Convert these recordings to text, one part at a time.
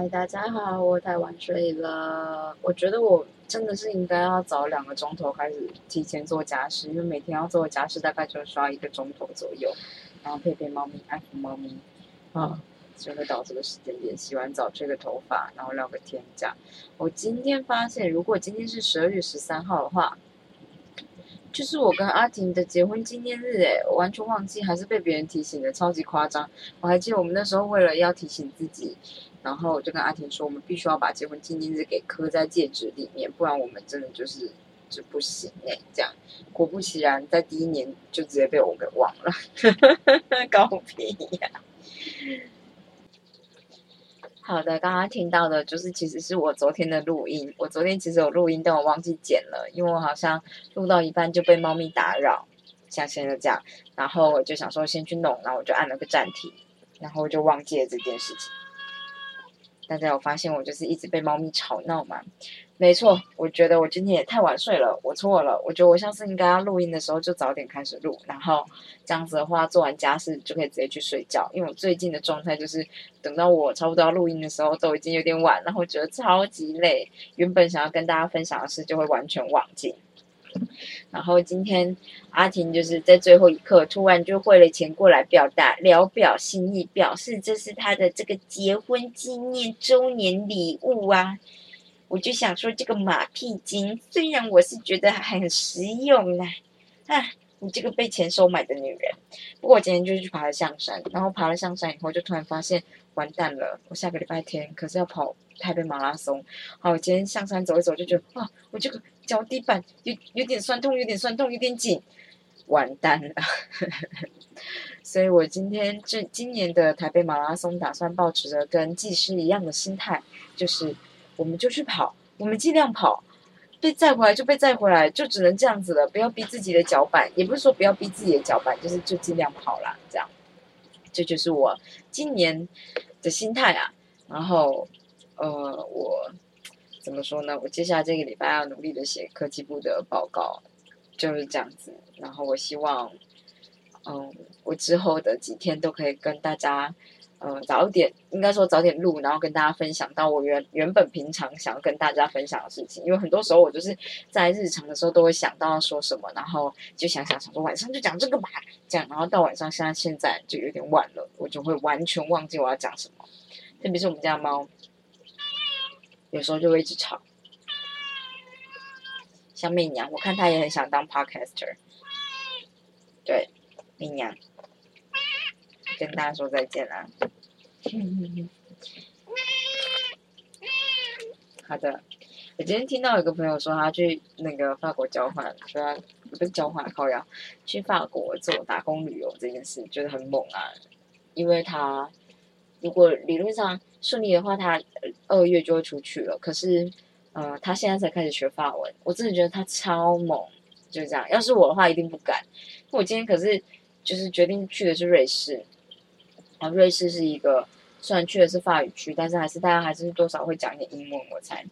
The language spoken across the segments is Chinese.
嗨，大家好，我太晚睡了。我觉得我真的是应该要早两个钟头开始提前做家事，因为每天要做家事大概就刷一个钟头左右，然后陪陪猫咪，爱抚猫咪，啊，就会到这个时间点洗完澡、吹个头发，然后聊个天这样。我今天发现，如果今天是十二月十三号的话，就是我跟阿婷的结婚纪念日，哎，完全忘记，还是被别人提醒的，超级夸张。我还记得我们那时候为了要提醒自己。然后就跟阿婷说，我们必须要把结婚纪念日给刻在戒指里面，不然我们真的就是就不行哎。这样果不其然，在第一年就直接被我给忘了，搞屁呀！好的，刚刚听到的就是其实是我昨天的录音，我昨天其实有录音，但我忘记剪了，因为我好像录到一半就被猫咪打扰，像现在这样，然后我就想说先去弄，然后我就按了个暂停，然后就忘记了这件事情。大家有发现我就是一直被猫咪吵闹吗？没错，我觉得我今天也太晚睡了，我错了。我觉得我下次应该要录音的时候就早点开始录，然后这样子的话做完家事就可以直接去睡觉。因为我最近的状态就是等到我差不多要录音的时候都已经有点晚，然后觉得超级累，原本想要跟大家分享的事就会完全忘记。然后今天阿婷就是在最后一刻突然就汇了钱过来表达聊表心意，表示这是他的这个结婚纪念周年礼物啊！我就想说这个马屁精，虽然我是觉得很实用啦，啊，你这个被钱收买的女人。不过我今天就是去爬了象山，然后爬了象山以后就突然发现完蛋了，我下个礼拜天可是要跑台北马拉松。好，我今天象山走一走就觉得啊，我这个。脚底板有有点酸痛，有点酸痛，有点紧，完蛋了。所以我今天这今年的台北马拉松打算保持着跟技师一样的心态，就是我们就去跑，我们尽量跑，被载回来就被载回来，就只能这样子了，不要逼自己的脚板，也不是说不要逼自己的脚板，就是就尽量跑啦，这样。这就是我今年的心态啊。然后，呃，我。怎么说呢？我接下来这个礼拜要努力的写科技部的报告，就是这样子。然后我希望，嗯，我之后的几天都可以跟大家，嗯，早点，应该说早点录，然后跟大家分享到我原原本平常想要跟大家分享的事情。因为很多时候我就是在日常的时候都会想到要说什么，然后就想想想说晚上就讲这个吧，这样，然后到晚上现在现在就有点晚了，我就会完全忘记我要讲什么。特别是我们家猫。有时候就会一直吵，像媚娘，我看她也很想当 podcaster。对，媚娘，跟大家说再见啦。好的，我今天听到有个朋友说他去那个法国交换，说他不是交换，靠要去法国做打工旅游这件事，觉得很猛啊，因为他。如果理论上顺利的话，他二月就会出去了。可是，呃，他现在才开始学法文，我真的觉得他超猛，就这样。要是我的话，一定不敢。我今天可是就是决定去的是瑞士，啊，瑞士是一个虽然去的是法语区，但是还是大家还是多少会讲一点英文，我猜。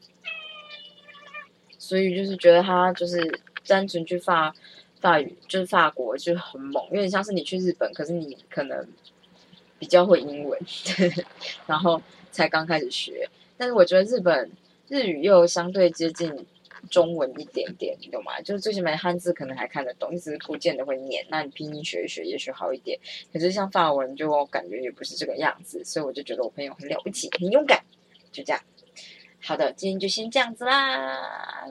所以就是觉得他就是单纯去法法语，就是法国就很猛，有点像是你去日本，可是你可能。比较会英文，然后才刚开始学，但是我觉得日本日语又相对接近中文一点点，你懂吗？就是最起码汉字可能还看得懂，一直不见得会念。那你拼音学一学，也许好一点。可是像法文，就感觉也不是这个样子，所以我就觉得我朋友很了不起，很勇敢，就这样。好的，今天就先这样子啦。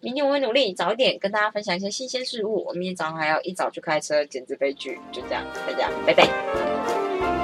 明天我会努力早一点跟大家分享一些新鲜事物。我明天早上还要一早去开车简直悲剧，就这样，大家拜拜。